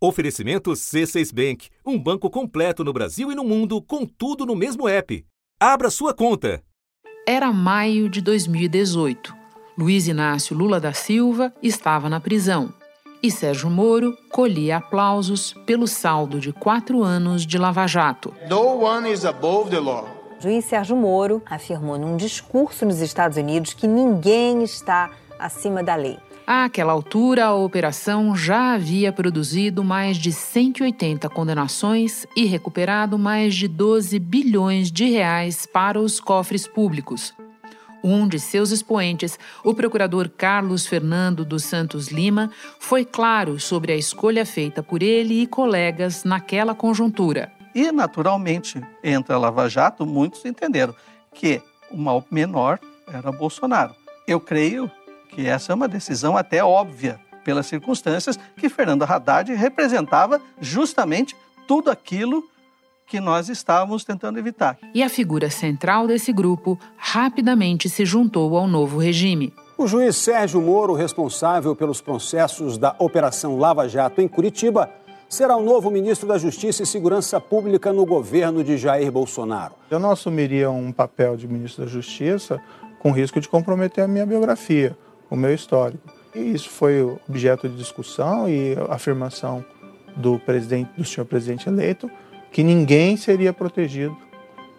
Oferecimento C6 Bank, um banco completo no Brasil e no mundo, com tudo no mesmo app. Abra sua conta. Era maio de 2018. Luiz Inácio Lula da Silva estava na prisão e Sérgio Moro colhia aplausos pelo saldo de quatro anos de Lava Jato. No one is above the law. O juiz Sérgio Moro afirmou num discurso nos Estados Unidos que ninguém está acima da lei. Àquela altura, a operação já havia produzido mais de 180 condenações e recuperado mais de 12 bilhões de reais para os cofres públicos. Um de seus expoentes, o procurador Carlos Fernando dos Santos Lima, foi claro sobre a escolha feita por ele e colegas naquela conjuntura. E, naturalmente, entre a Lava Jato, muitos entenderam que o mal menor era Bolsonaro. Eu creio que essa é uma decisão até óbvia pelas circunstâncias que Fernando Haddad representava justamente tudo aquilo que nós estávamos tentando evitar. E a figura central desse grupo rapidamente se juntou ao novo regime. O juiz Sérgio Moro, responsável pelos processos da Operação Lava Jato em Curitiba, será o novo ministro da Justiça e Segurança Pública no governo de Jair Bolsonaro. Eu não assumiria um papel de ministro da Justiça com risco de comprometer a minha biografia o meu histórico. E isso foi objeto de discussão e afirmação do presidente, do senhor presidente eleito, que ninguém seria protegido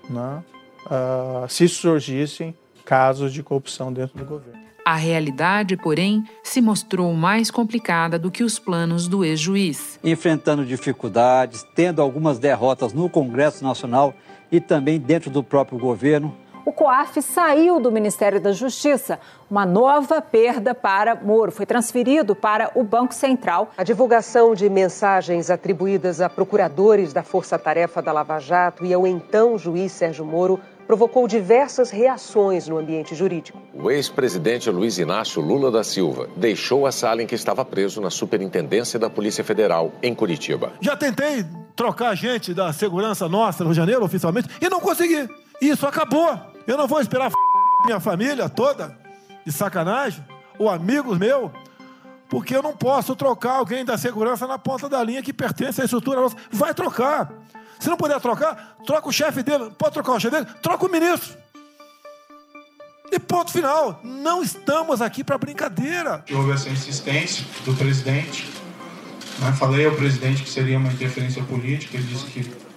né, uh, se surgissem casos de corrupção dentro do governo. A realidade, porém, se mostrou mais complicada do que os planos do ex-juiz. Enfrentando dificuldades, tendo algumas derrotas no Congresso Nacional e também dentro do próprio governo, o COAF saiu do Ministério da Justiça. Uma nova perda para Moro. Foi transferido para o Banco Central. A divulgação de mensagens atribuídas a procuradores da Força Tarefa da Lava Jato e ao então juiz Sérgio Moro provocou diversas reações no ambiente jurídico. O ex-presidente Luiz Inácio Lula da Silva deixou a sala em que estava preso na Superintendência da Polícia Federal, em Curitiba. Já tentei trocar gente da segurança nossa no janeiro, oficialmente, e não consegui. Isso acabou. Eu não vou esperar minha família toda, de sacanagem, ou amigos meus, porque eu não posso trocar alguém da segurança na ponta da linha que pertence à estrutura nossa. Vai trocar. Se não puder trocar, troca o chefe dele. Pode trocar o chefe dele? Troca o ministro. E ponto final. Não estamos aqui para brincadeira. Houve essa insistência do presidente. Né? Falei ao presidente que seria uma interferência política. Ele disse que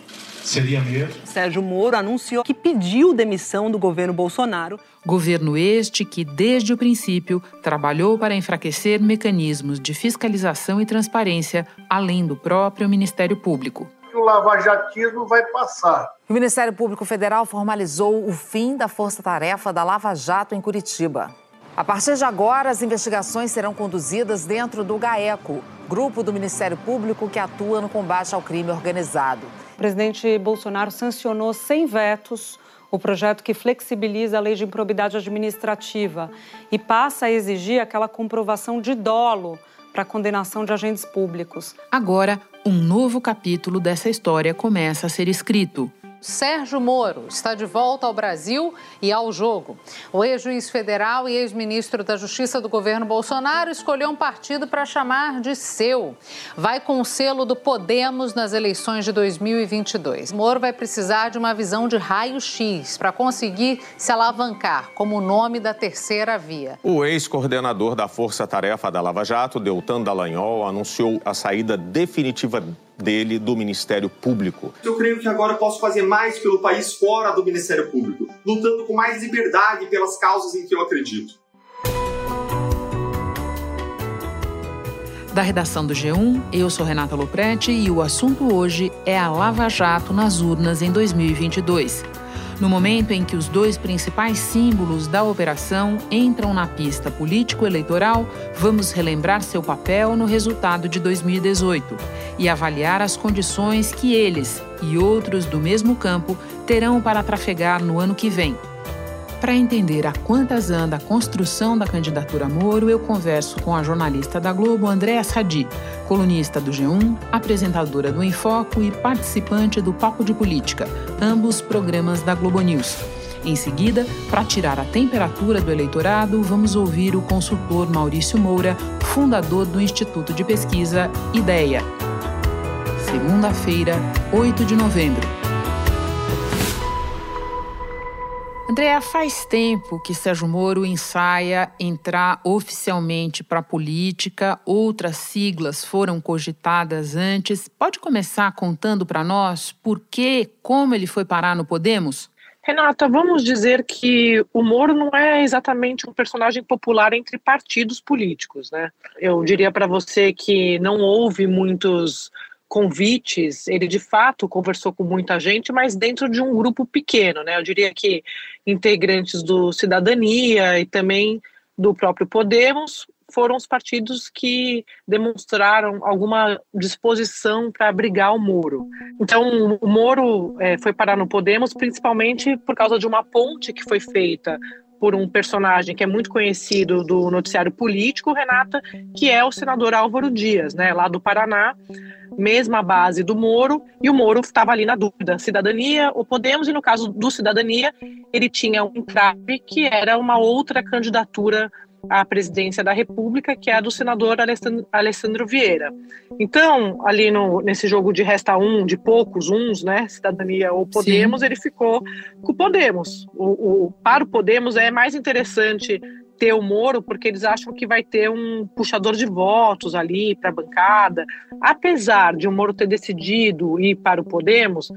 Seria mesmo. Sérgio Moro anunciou que pediu demissão do governo Bolsonaro. Governo este que, desde o princípio, trabalhou para enfraquecer mecanismos de fiscalização e transparência, além do próprio Ministério Público. O lavajatismo vai passar. O Ministério Público Federal formalizou o fim da força-tarefa da Lava Jato em Curitiba. A partir de agora, as investigações serão conduzidas dentro do GAECO, grupo do Ministério Público que atua no combate ao crime organizado. O presidente Bolsonaro sancionou sem vetos o projeto que flexibiliza a lei de improbidade administrativa e passa a exigir aquela comprovação de dolo para a condenação de agentes públicos. Agora, um novo capítulo dessa história começa a ser escrito. Sérgio Moro está de volta ao Brasil e ao jogo. O ex-juiz federal e ex-ministro da Justiça do governo Bolsonaro escolheu um partido para chamar de seu. Vai com o selo do Podemos nas eleições de 2022. Moro vai precisar de uma visão de raio-x para conseguir se alavancar como o nome da terceira via. O ex-coordenador da Força Tarefa da Lava Jato, Deltan Dallagnol, anunciou a saída definitiva dele do Ministério Público. Eu creio que agora posso fazer mais pelo país fora do Ministério Público, lutando com mais liberdade pelas causas em que eu acredito. Da redação do G1, eu sou Renata Loprete e o assunto hoje é a Lava Jato nas urnas em 2022. No momento em que os dois principais símbolos da operação entram na pista político-eleitoral, vamos relembrar seu papel no resultado de 2018 e avaliar as condições que eles e outros do mesmo campo terão para trafegar no ano que vem. Para entender a quantas anda a construção da candidatura Moro, eu converso com a jornalista da Globo, Andréa Sadi, colunista do G1, apresentadora do Enfoco e participante do Papo de Política, ambos programas da Globo News. Em seguida, para tirar a temperatura do eleitorado, vamos ouvir o consultor Maurício Moura, fundador do Instituto de Pesquisa IDEA. segunda-feira, 8 de novembro. Andréa, faz tempo que Sérgio Moro ensaia entrar oficialmente para a política, outras siglas foram cogitadas antes. Pode começar contando para nós por que, como ele foi parar no Podemos? Renata, vamos dizer que o Moro não é exatamente um personagem popular entre partidos políticos, né? Eu diria para você que não houve muitos convites, ele de fato conversou com muita gente, mas dentro de um grupo pequeno, né? Eu diria que integrantes do Cidadania e também do próprio Podemos foram os partidos que demonstraram alguma disposição para abrigar o Moro. Então, o Moro é, foi parar no Podemos principalmente por causa de uma ponte que foi feita por um personagem que é muito conhecido do noticiário político, Renata, que é o senador Álvaro Dias, né, lá do Paraná, mesma base do Moro, e o Moro estava ali na dúvida, cidadania ou Podemos, e no caso do cidadania, ele tinha um entrave que era uma outra candidatura à presidência da República, que é a do senador Alessandro Vieira. Então, ali no, nesse jogo de resta um, de poucos uns, né, cidadania ou Podemos, Sim. ele ficou com o Podemos. O, o, para o Podemos é mais interessante ter o Moro, porque eles acham que vai ter um puxador de votos ali para a bancada. Apesar de o Moro ter decidido ir para o Podemos,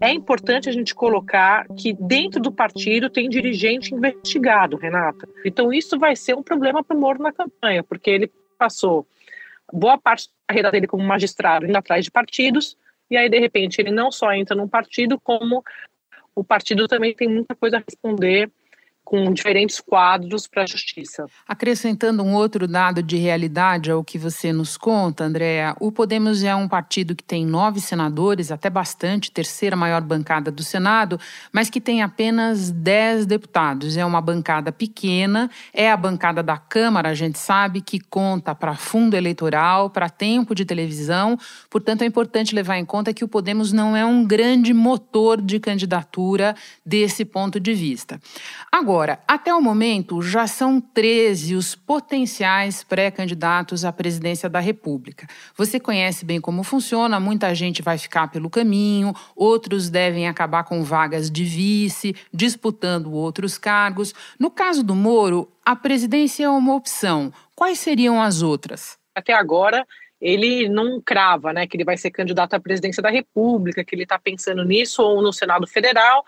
é importante a gente colocar que dentro do partido tem dirigente investigado, Renata. Então isso vai ser um problema para o Moro na campanha, porque ele passou boa parte da carreira dele como magistrado indo atrás de partidos, e aí de repente ele não só entra num partido, como o partido também tem muita coisa a responder com diferentes quadros para a justiça. Acrescentando um outro dado de realidade ao que você nos conta, Andréa, o Podemos é um partido que tem nove senadores, até bastante, terceira maior bancada do Senado, mas que tem apenas dez deputados. É uma bancada pequena, é a bancada da Câmara, a gente sabe, que conta para fundo eleitoral, para tempo de televisão, portanto é importante levar em conta que o Podemos não é um grande motor de candidatura desse ponto de vista. Agora, Agora, até o momento, já são 13 os potenciais pré-candidatos à presidência da República. Você conhece bem como funciona, muita gente vai ficar pelo caminho, outros devem acabar com vagas de vice, disputando outros cargos. No caso do Moro, a presidência é uma opção. Quais seriam as outras? Até agora, ele não crava, né, que ele vai ser candidato à presidência da República, que ele está pensando nisso ou no Senado Federal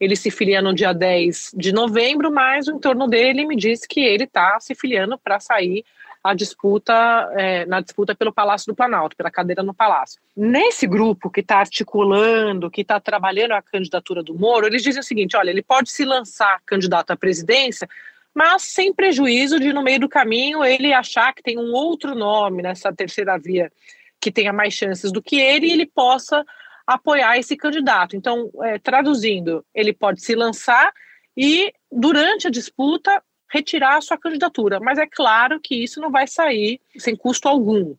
ele se filia no dia 10 de novembro, mas o entorno dele me disse que ele está se filiando para sair a disputa é, na disputa pelo Palácio do Planalto, pela cadeira no Palácio. Nesse grupo que está articulando, que está trabalhando a candidatura do Moro, eles dizem o seguinte: olha, ele pode se lançar candidato à presidência, mas sem prejuízo de no meio do caminho ele achar que tem um outro nome nessa terceira via que tenha mais chances do que ele e ele possa apoiar esse candidato. Então, é, traduzindo, ele pode se lançar e, durante a disputa, retirar a sua candidatura. Mas é claro que isso não vai sair sem custo algum.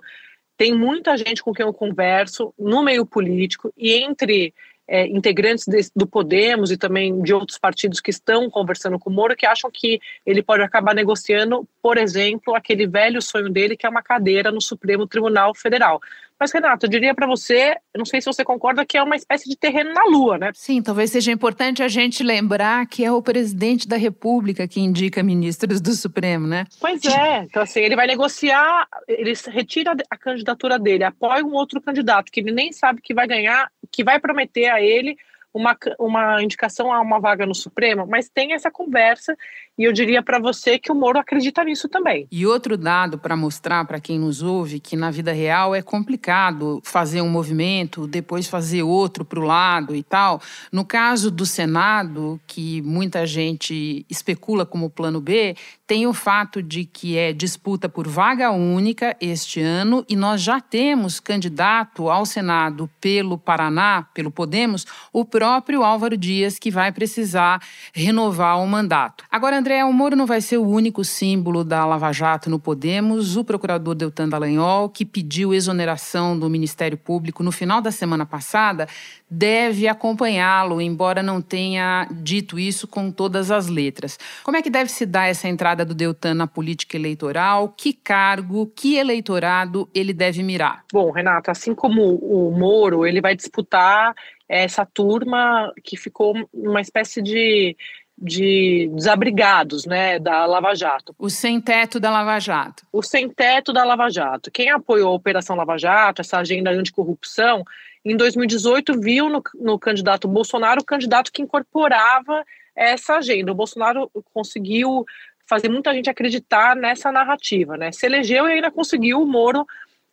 Tem muita gente com quem eu converso no meio político e entre é, integrantes de, do Podemos e também de outros partidos que estão conversando com o Moro que acham que ele pode acabar negociando, por exemplo, aquele velho sonho dele que é uma cadeira no Supremo Tribunal Federal. Mas, Renato, eu diria para você, não sei se você concorda, que é uma espécie de terreno na Lua, né? Sim, talvez seja importante a gente lembrar que é o presidente da República que indica ministros do Supremo, né? Pois é. Então, assim, ele vai negociar, ele retira a candidatura dele, apoia um outro candidato que ele nem sabe que vai ganhar, que vai prometer a ele uma, uma indicação a uma vaga no Supremo, mas tem essa conversa e eu diria para você que o Moro acredita nisso também. E outro dado para mostrar para quem nos ouve que na vida real é complicado fazer um movimento, depois fazer outro para o lado e tal. No caso do Senado, que muita gente especula como plano B, tem o fato de que é disputa por vaga única este ano e nós já temos candidato ao Senado pelo Paraná, pelo Podemos, o próprio Álvaro Dias, que vai precisar renovar o mandato. Agora, André, o Moro não vai ser o único símbolo da Lava Jato no Podemos. O procurador Deltan Dallagnol, que pediu exoneração do Ministério Público no final da semana passada, deve acompanhá-lo, embora não tenha dito isso com todas as letras. Como é que deve se dar essa entrada entrada do Deltan na política eleitoral? Que cargo, que eleitorado ele deve mirar? Bom, Renata, assim como o Moro, ele vai disputar essa turma que ficou uma espécie de de desabrigados, né, da Lava Jato. O sem-teto da Lava Jato. O sem-teto da Lava Jato. Quem apoiou a Operação Lava Jato, essa agenda anticorrupção, em 2018 viu no, no candidato Bolsonaro o candidato que incorporava essa agenda. O Bolsonaro conseguiu fazer muita gente acreditar nessa narrativa, né? Se elegeu e ainda conseguiu o Moro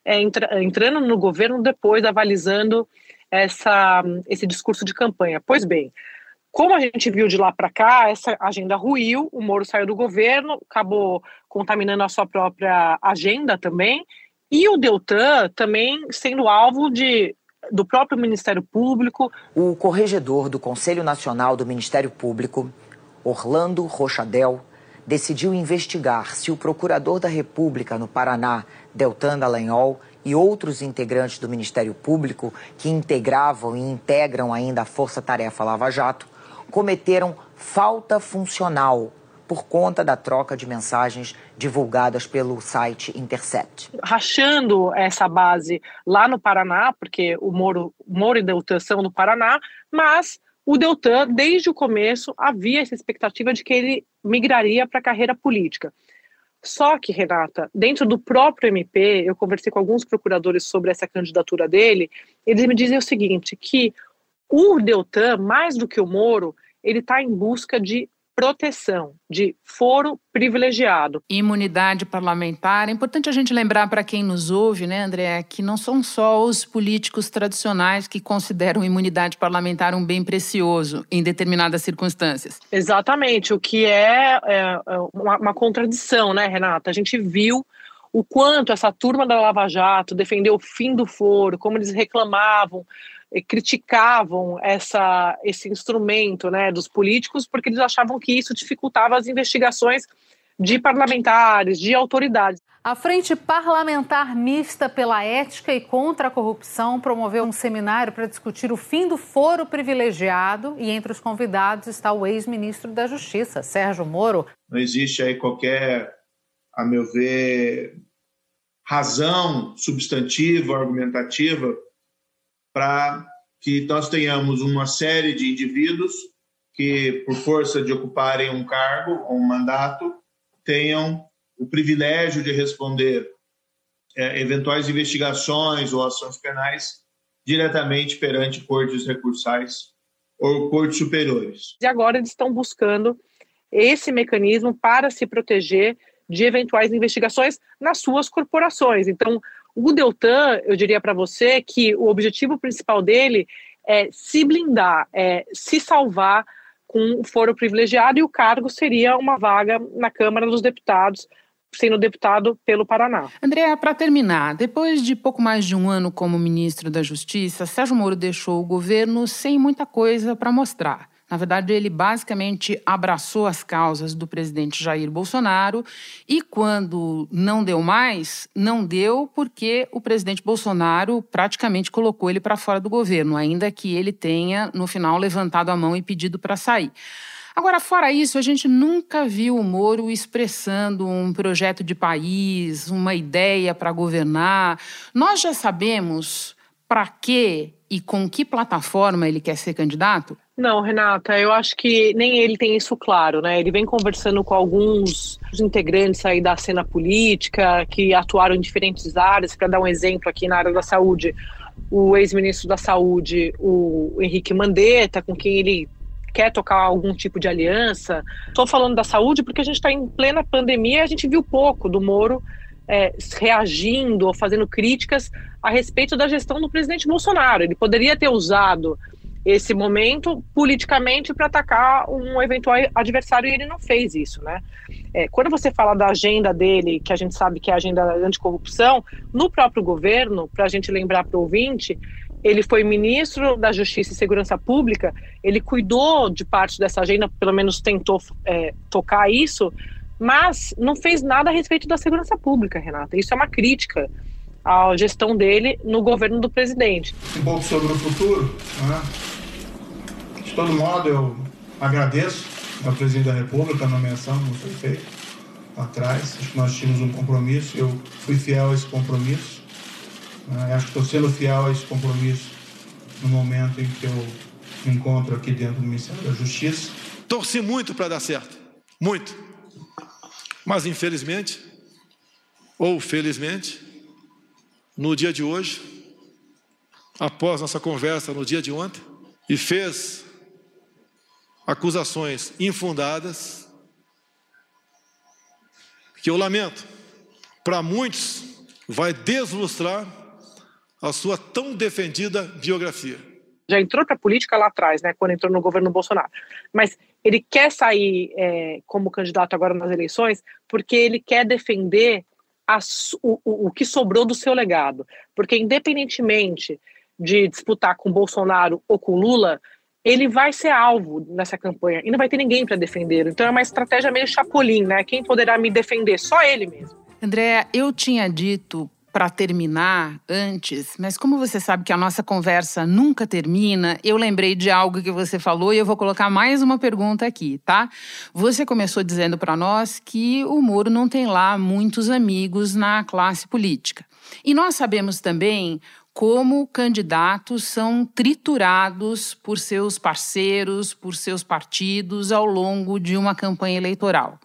é, entra, entrando no governo depois, avalizando essa, esse discurso de campanha. Pois bem, como a gente viu de lá para cá, essa agenda ruiu, o Moro saiu do governo, acabou contaminando a sua própria agenda também, e o Deltan também sendo alvo de do próprio Ministério Público. O corregedor do Conselho Nacional do Ministério Público, Orlando Rochadel, decidiu investigar se o procurador da República no Paraná, Deltan Dallagnol, e outros integrantes do Ministério Público que integravam e integram ainda a Força Tarefa Lava Jato cometeram falta funcional por conta da troca de mensagens divulgadas pelo site Intercept. Rachando essa base lá no Paraná, porque o Moro, Moro e Deltan são no Paraná, mas o Deltan, desde o começo, havia essa expectativa de que ele migraria para a carreira política. Só que, Renata, dentro do próprio MP, eu conversei com alguns procuradores sobre essa candidatura dele, eles me dizem o seguinte, que o Deltan, mais do que o Moro, ele está em busca de proteção, de foro privilegiado. Imunidade parlamentar. É importante a gente lembrar para quem nos ouve, né, André, que não são só os políticos tradicionais que consideram imunidade parlamentar um bem precioso em determinadas circunstâncias. Exatamente, o que é, é uma, uma contradição, né, Renata? A gente viu o quanto essa turma da Lava Jato defendeu o fim do foro, como eles reclamavam criticavam essa, esse instrumento né, dos políticos porque eles achavam que isso dificultava as investigações de parlamentares, de autoridades. A Frente Parlamentar Mista pela Ética e contra a Corrupção promoveu um seminário para discutir o fim do foro privilegiado e entre os convidados está o ex-ministro da Justiça, Sérgio Moro. Não existe aí qualquer, a meu ver, razão substantiva, argumentativa para que nós tenhamos uma série de indivíduos que, por força de ocuparem um cargo ou um mandato, tenham o privilégio de responder é, eventuais investigações ou ações penais diretamente perante cortes recursais ou cortes superiores. E agora eles estão buscando esse mecanismo para se proteger de eventuais investigações nas suas corporações. Então, o Deltan, eu diria para você que o objetivo principal dele é se blindar, é se salvar com foro privilegiado e o cargo seria uma vaga na Câmara dos Deputados, sendo deputado pelo Paraná. Andréa, para terminar, depois de pouco mais de um ano como ministro da Justiça, Sérgio Moro deixou o governo sem muita coisa para mostrar. Na verdade, ele basicamente abraçou as causas do presidente Jair Bolsonaro e, quando não deu mais, não deu porque o presidente Bolsonaro praticamente colocou ele para fora do governo, ainda que ele tenha, no final, levantado a mão e pedido para sair. Agora, fora isso, a gente nunca viu o Moro expressando um projeto de país, uma ideia para governar. Nós já sabemos para que e com que plataforma ele quer ser candidato? Não, Renata, eu acho que nem ele tem isso claro, né? Ele vem conversando com alguns integrantes aí da cena política que atuaram em diferentes áreas. Para dar um exemplo aqui na área da saúde, o ex-ministro da Saúde, o Henrique Mandetta, com quem ele quer tocar algum tipo de aliança. Estou falando da saúde porque a gente está em plena pandemia e a gente viu pouco do Moro é, reagindo ou fazendo críticas a respeito da gestão do presidente Bolsonaro. Ele poderia ter usado esse momento politicamente para atacar um eventual adversário e ele não fez isso, né? É, quando você fala da agenda dele, que a gente sabe que é a agenda anticorrupção, no próprio governo, para a gente lembrar para o ouvinte, ele foi ministro da Justiça e Segurança Pública, ele cuidou de parte dessa agenda, pelo menos tentou é, tocar isso, mas não fez nada a respeito da segurança pública, Renata. Isso é uma crítica à gestão dele no governo do presidente. Um pouco sobre o futuro, né? todo modo, eu agradeço ao presidente da República a nomeação, como foi feito. atrás. Acho que nós tínhamos um compromisso, eu fui fiel a esse compromisso. Uh, acho que estou sendo fiel a esse compromisso no momento em que eu me encontro aqui dentro do Ministério da Justiça. Torci muito para dar certo, muito. Mas infelizmente, ou felizmente, no dia de hoje, após nossa conversa no dia de ontem, e fez acusações infundadas, que eu lamento, para muitos vai deslustrar a sua tão defendida biografia. Já entrou para a política lá atrás, né, quando entrou no governo Bolsonaro. Mas ele quer sair é, como candidato agora nas eleições porque ele quer defender as, o, o, que sobrou do seu legado. Porque, independentemente de disputar com Bolsonaro ou com Lula, ele vai ser alvo nessa campanha e não vai ter ninguém para defender. Então é uma estratégia meio chapolim, né? Quem poderá me defender? Só ele mesmo. André, eu tinha dito para terminar antes, mas como você sabe que a nossa conversa nunca termina, eu lembrei de algo que você falou e eu vou colocar mais uma pergunta aqui, tá? Você começou dizendo para nós que o Moro não tem lá muitos amigos na classe política. E nós sabemos também como candidatos são triturados por seus parceiros, por seus partidos ao longo de uma campanha eleitoral.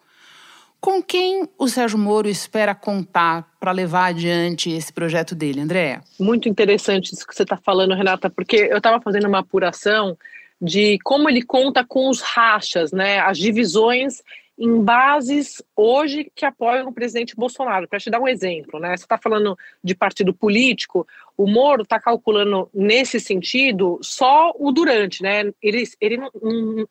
Com quem o Sérgio Moro espera contar para levar adiante esse projeto dele, André? Muito interessante isso que você está falando, Renata, porque eu estava fazendo uma apuração de como ele conta com os rachas, né, as divisões em bases hoje que apoiam o presidente Bolsonaro. Para te dar um exemplo, né? Você está falando de partido político, o Moro está calculando nesse sentido só o durante, né? Ele, ele não,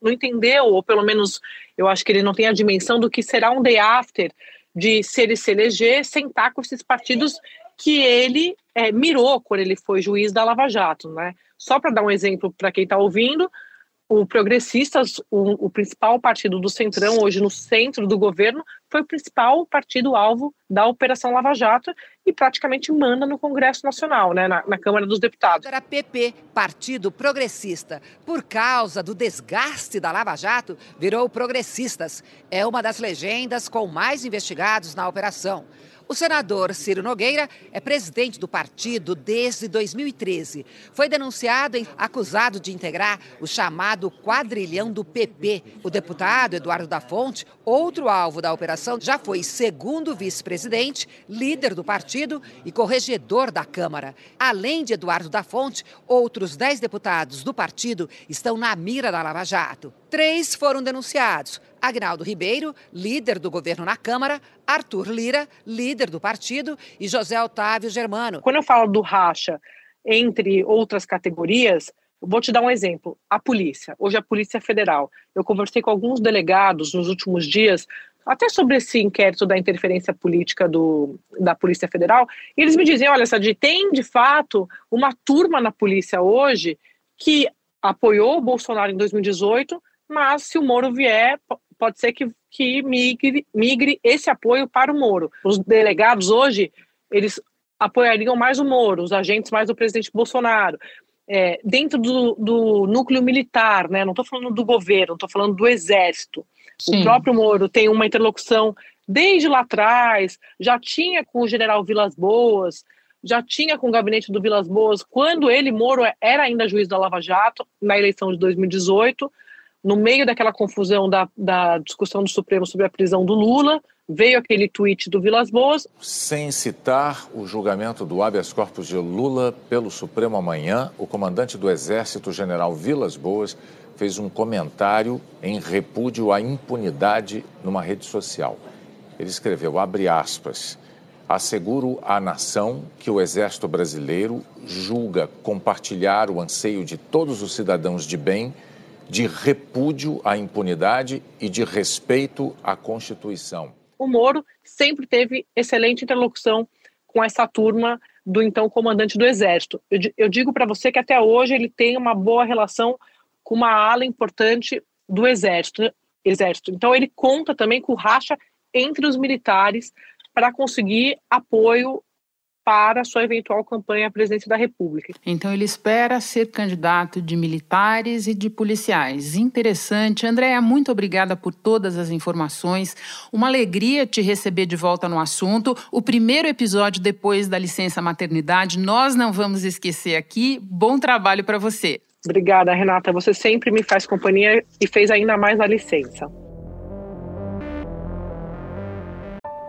não, entendeu, ou pelo menos eu acho que ele não tem a dimensão do que será um day after de se ele se eleger, sentar com esses partidos que ele é, mirou quando ele foi juiz da Lava Jato, né? Só para dar um exemplo para quem está ouvindo, o Progressistas, o, o, principal partido do Centrão, hoje no centro do governo, foi o principal partido-alvo da Operação Lava Jato e praticamente manda no Congresso Nacional, né, na, na Câmara dos Deputados. Era PP, Partido Progressista. Por causa do desgaste da Lava Jato, virou Progressistas. É uma das legendas com mais investigados na operação. O senador Ciro Nogueira é presidente do partido desde 2013. Foi denunciado e acusado de integrar o chamado quadrilhão do PP. O deputado Eduardo da Fonte, outro alvo da operação, já foi segundo vice-presidente, líder do partido e corregedor da Câmara. Além de Eduardo da Fonte, outros dez deputados do partido estão na mira da Lava Jato. Três foram denunciados: Agnaldo Ribeiro, líder do governo na Câmara, Arthur Lira, líder do partido, e José Otávio Germano. Quando eu falo do racha entre outras categorias, vou te dar um exemplo. A polícia, hoje a Polícia Federal. Eu conversei com alguns delegados nos últimos dias, até sobre esse inquérito da interferência política do, da Polícia Federal, e eles me dizem: olha, Sadi, tem de fato uma turma na polícia hoje que apoiou o Bolsonaro em 2018 mas se o Moro vier, pode ser que, que migre, migre esse apoio para o Moro. Os delegados hoje, eles apoiariam mais o Moro, os agentes mais do presidente Bolsonaro. É, dentro do, do, núcleo militar, né? não estou falando do governo, estou falando do exército. Sim. O próprio Moro tem uma interlocução desde lá atrás, já tinha com o general Vilas Boas, já tinha com o gabinete do Vilas Boas, quando ele, Moro, era ainda juiz da Lava Jato, na eleição de 2018 no meio daquela confusão da, da discussão do Supremo sobre a prisão do Lula, veio aquele tweet do Vilas Boas. Sem citar o julgamento do habeas corpus de Lula pelo Supremo amanhã, o comandante do Exército, general Vilas Boas, fez um comentário em repúdio à impunidade numa rede social. Ele escreveu, abre aspas, asseguro à nação que o Exército Brasileiro julga compartilhar o anseio de todos os cidadãos de bem de repúdio à impunidade e de respeito à Constituição. O Moro sempre teve excelente interlocução com essa turma do então comandante do Exército. Eu, eu digo para você que até hoje ele tem uma boa relação com uma ala importante do Exército. Exército. Então ele conta também com racha entre os militares para conseguir apoio para sua eventual campanha à presidência da República. Então ele espera ser candidato de militares e de policiais. Interessante. Andréa, muito obrigada por todas as informações. Uma alegria te receber de volta no assunto. O primeiro episódio depois da licença maternidade, nós não vamos esquecer aqui. Bom trabalho para você. Obrigada, Renata. Você sempre me faz companhia e fez ainda mais a licença.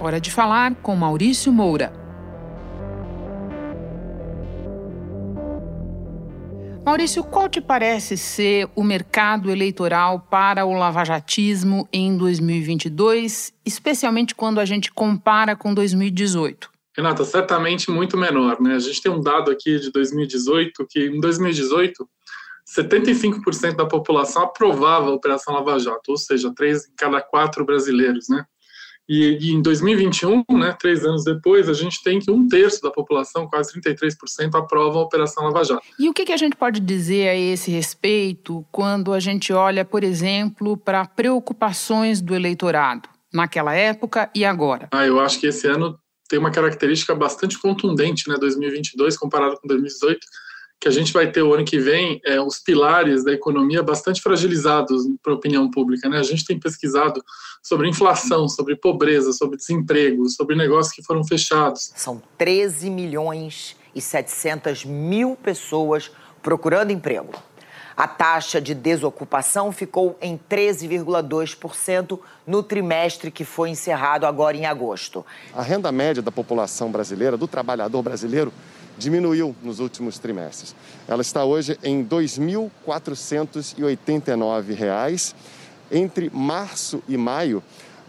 Hora de falar com Maurício Moura. Maurício, qual te parece ser o mercado eleitoral para o lavajatismo em 2022, especialmente quando a gente compara com 2018? Renata, certamente muito menor, né? A gente tem um dado aqui de 2018 que em 2018 75% da população aprovava a Operação Lava Jato, ou seja, três em cada quatro brasileiros, né? E, e, em 2021, né, três anos depois, a gente tem que um terço da população, quase 33%, aprova a Operação Lava Jato. E o que, que a gente pode dizer a esse respeito quando a gente olha, por exemplo, para preocupações do eleitorado, naquela época e agora? Ah, eu acho que esse ano tem uma característica bastante contundente, né, 2022 comparado com 2018 que a gente vai ter o ano que vem é, os pilares da economia bastante fragilizados para a opinião pública. Né? A gente tem pesquisado sobre inflação, sobre pobreza, sobre desemprego, sobre negócios que foram fechados. São 13 milhões e 700 mil pessoas procurando emprego. A taxa de desocupação ficou em 13,2% no trimestre que foi encerrado agora em agosto. A renda média da população brasileira, do trabalhador brasileiro, diminuiu nos últimos trimestres. Ela está hoje em R$ 2.489. Entre março e maio,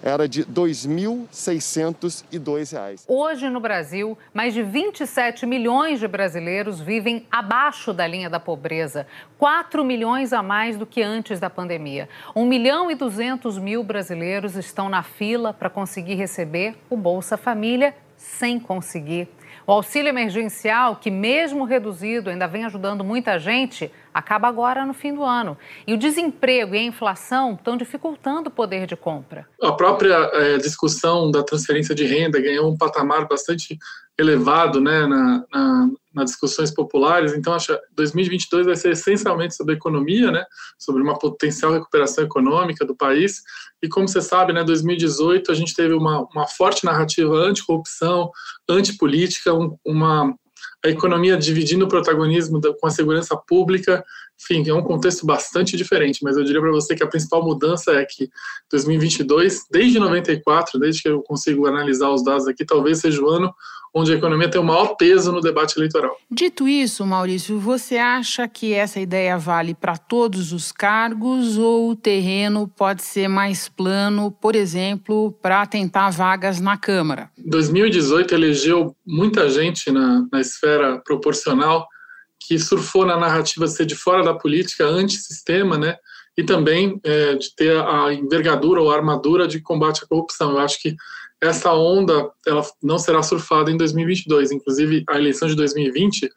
era de R$ 2.602. Hoje, no Brasil, mais de 27 milhões de brasileiros vivem abaixo da linha da pobreza, 4 milhões a mais do que antes da pandemia. 1 milhão e 200 mil brasileiros estão na fila para conseguir receber o Bolsa Família sem conseguir. O auxílio emergencial, que mesmo reduzido ainda vem ajudando muita gente, acaba agora no fim do ano. E o desemprego e a inflação estão dificultando o poder de compra. A própria é, discussão da transferência de renda ganhou um patamar bastante elevado né, na, na, nas discussões populares. Então, acho que 2022 vai ser essencialmente sobre economia, né, sobre uma potencial recuperação econômica do país. E como você sabe, né, 2018 a gente teve uma, uma forte narrativa anticorrupção, antipolítica, um, uma a economia dividindo o protagonismo da, com a segurança pública, enfim, é um contexto bastante diferente, mas eu diria para você que a principal mudança é que 2022, desde 94, desde que eu consigo analisar os dados aqui, talvez seja o ano onde a economia tem o maior peso no debate eleitoral. Dito isso, Maurício, você acha que essa ideia vale para todos os cargos ou o terreno pode ser mais plano, por exemplo, para tentar vagas na Câmara? 2018 elegeu muita gente na, na esfera proporcional que surfou na narrativa de ser de fora da política, antissistema, né? E também é, de ter a envergadura ou a armadura de combate à corrupção. Eu acho que essa onda ela não será surfada em 2022. Inclusive, a eleição de 2020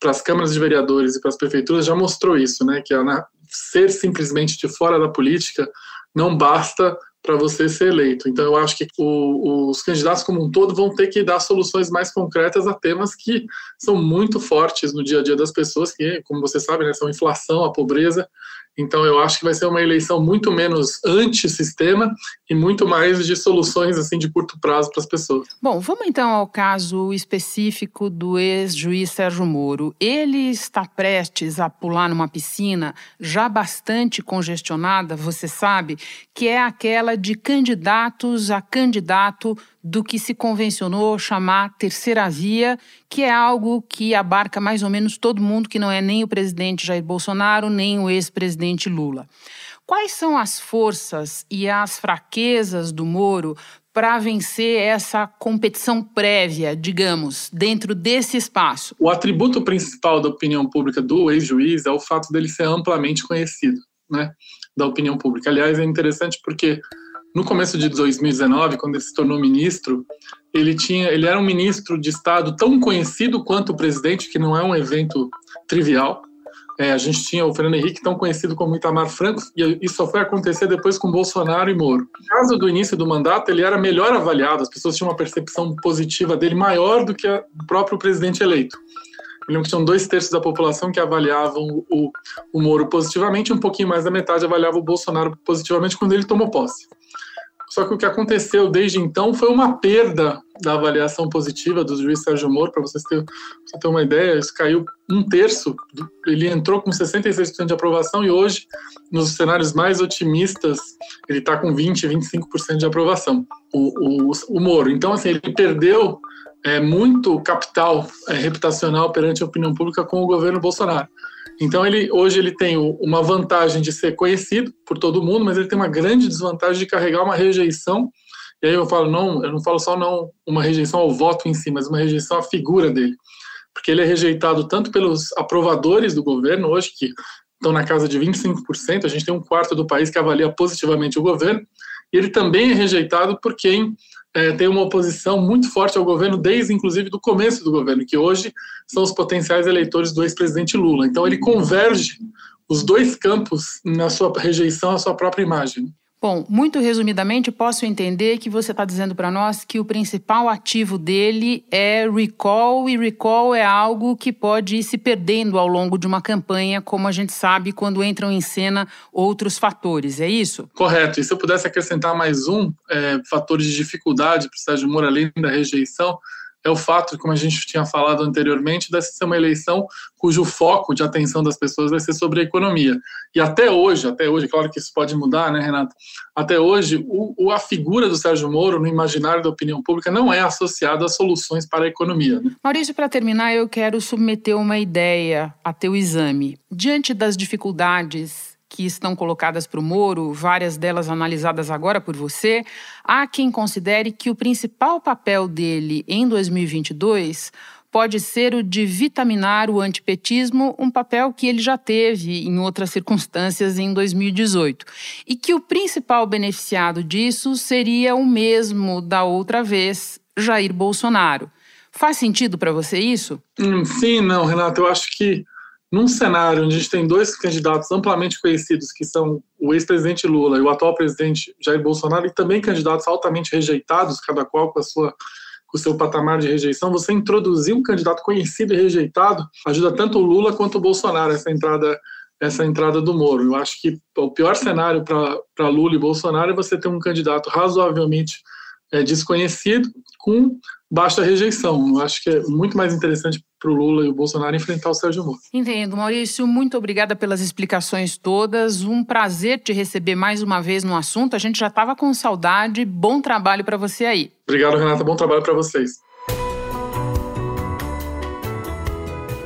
para as câmaras de vereadores e para as prefeituras já mostrou isso, né? Que a, ser simplesmente de fora da política não basta para você ser eleito. Então, eu acho que o, os candidatos como um todo vão ter que dar soluções mais concretas a temas que são muito fortes no dia a dia das pessoas, que, como você sabe, né, são inflação, a pobreza então eu acho que vai ser uma eleição muito menos anti-sistema e muito mais de soluções assim de curto prazo para as pessoas. Bom, vamos então ao caso específico do ex-juiz Sérgio Moro. Ele está prestes a pular numa piscina já bastante congestionada, você sabe, que é aquela de candidatos a candidato do que se convencionou chamar terceira via, que é algo que abarca mais ou menos todo mundo que não é nem o presidente Jair Bolsonaro, nem o ex-presidente Lula. Quais são as forças e as fraquezas do Moro para vencer essa competição prévia, digamos, dentro desse espaço? O atributo principal da opinião pública do ex-juiz é o fato dele ser amplamente conhecido, né, da opinião pública. Aliás, é interessante porque no começo de 2019, quando ele se tornou ministro, ele tinha, ele era um ministro de Estado tão conhecido quanto o presidente, que não é um evento trivial. É, a gente tinha o Fernando Henrique, tão conhecido como Itamar Franco, e isso só foi acontecer depois com Bolsonaro e Moro. No caso do início do mandato, ele era melhor avaliado, as pessoas tinham uma percepção positiva dele maior do que o próprio presidente eleito. Lembro que tinham dois terços da população que avaliavam o, o Moro positivamente, um pouquinho mais da metade avaliava o Bolsonaro positivamente quando ele tomou posse. Só que o que aconteceu desde então foi uma perda da avaliação positiva do juiz Sérgio Moro. Para vocês terem ter uma ideia, isso caiu um terço. Ele entrou com 66% de aprovação e hoje, nos cenários mais otimistas, ele está com 20, 25% de aprovação. O, o, o Moro. Então, assim, ele perdeu é, muito capital é, reputacional perante a opinião pública com o governo Bolsonaro. Então ele hoje ele tem uma vantagem de ser conhecido por todo mundo, mas ele tem uma grande desvantagem de carregar uma rejeição. E aí eu falo não, eu não falo só não uma rejeição ao voto em si, mas uma rejeição à figura dele, porque ele é rejeitado tanto pelos aprovadores do governo hoje que estão na casa de 25%, a gente tem um quarto do país que avalia positivamente o governo, e ele também é rejeitado por quem é, tem uma oposição muito forte ao governo, desde inclusive do começo do governo, que hoje são os potenciais eleitores do ex-presidente Lula. Então ele converge os dois campos na sua rejeição à sua própria imagem. Bom, muito resumidamente, posso entender que você está dizendo para nós que o principal ativo dele é recall, e recall é algo que pode ir se perdendo ao longo de uma campanha, como a gente sabe quando entram em cena outros fatores, é isso? Correto. E se eu pudesse acrescentar mais um é, fator de dificuldade para o Sérgio Moro, além da rejeição, é o fato, como a gente tinha falado anteriormente, dessa ser uma eleição cujo foco de atenção das pessoas vai ser sobre a economia. E até hoje, até hoje, claro que isso pode mudar, né, Renato? Até hoje, o, a figura do Sérgio Moro no imaginário da opinião pública não é associada a soluções para a economia. Né? Maurício, para terminar, eu quero submeter uma ideia a teu exame. Diante das dificuldades que estão colocadas para o Moro, várias delas analisadas agora por você, há quem considere que o principal papel dele em 2022 pode ser o de vitaminar o antipetismo, um papel que ele já teve em outras circunstâncias em 2018. E que o principal beneficiado disso seria o mesmo da outra vez, Jair Bolsonaro. Faz sentido para você isso? Hum, sim, não, Renato. Eu acho que num cenário onde a gente tem dois candidatos amplamente conhecidos, que são o ex-presidente Lula e o atual presidente Jair Bolsonaro, e também candidatos altamente rejeitados, cada qual com a sua com o seu patamar de rejeição, você introduzir um candidato conhecido e rejeitado ajuda tanto o Lula quanto o Bolsonaro essa entrada essa entrada do Moro. Eu acho que o pior cenário para Lula e Bolsonaro é você ter um candidato razoavelmente é, desconhecido com baixa rejeição. Eu acho que é muito mais interessante para o Lula e o Bolsonaro enfrentar o Sérgio Moro. Entendo, Maurício. Muito obrigada pelas explicações todas. Um prazer te receber mais uma vez no assunto. A gente já estava com saudade. Bom trabalho para você aí. Obrigado, Renata. Bom trabalho para vocês.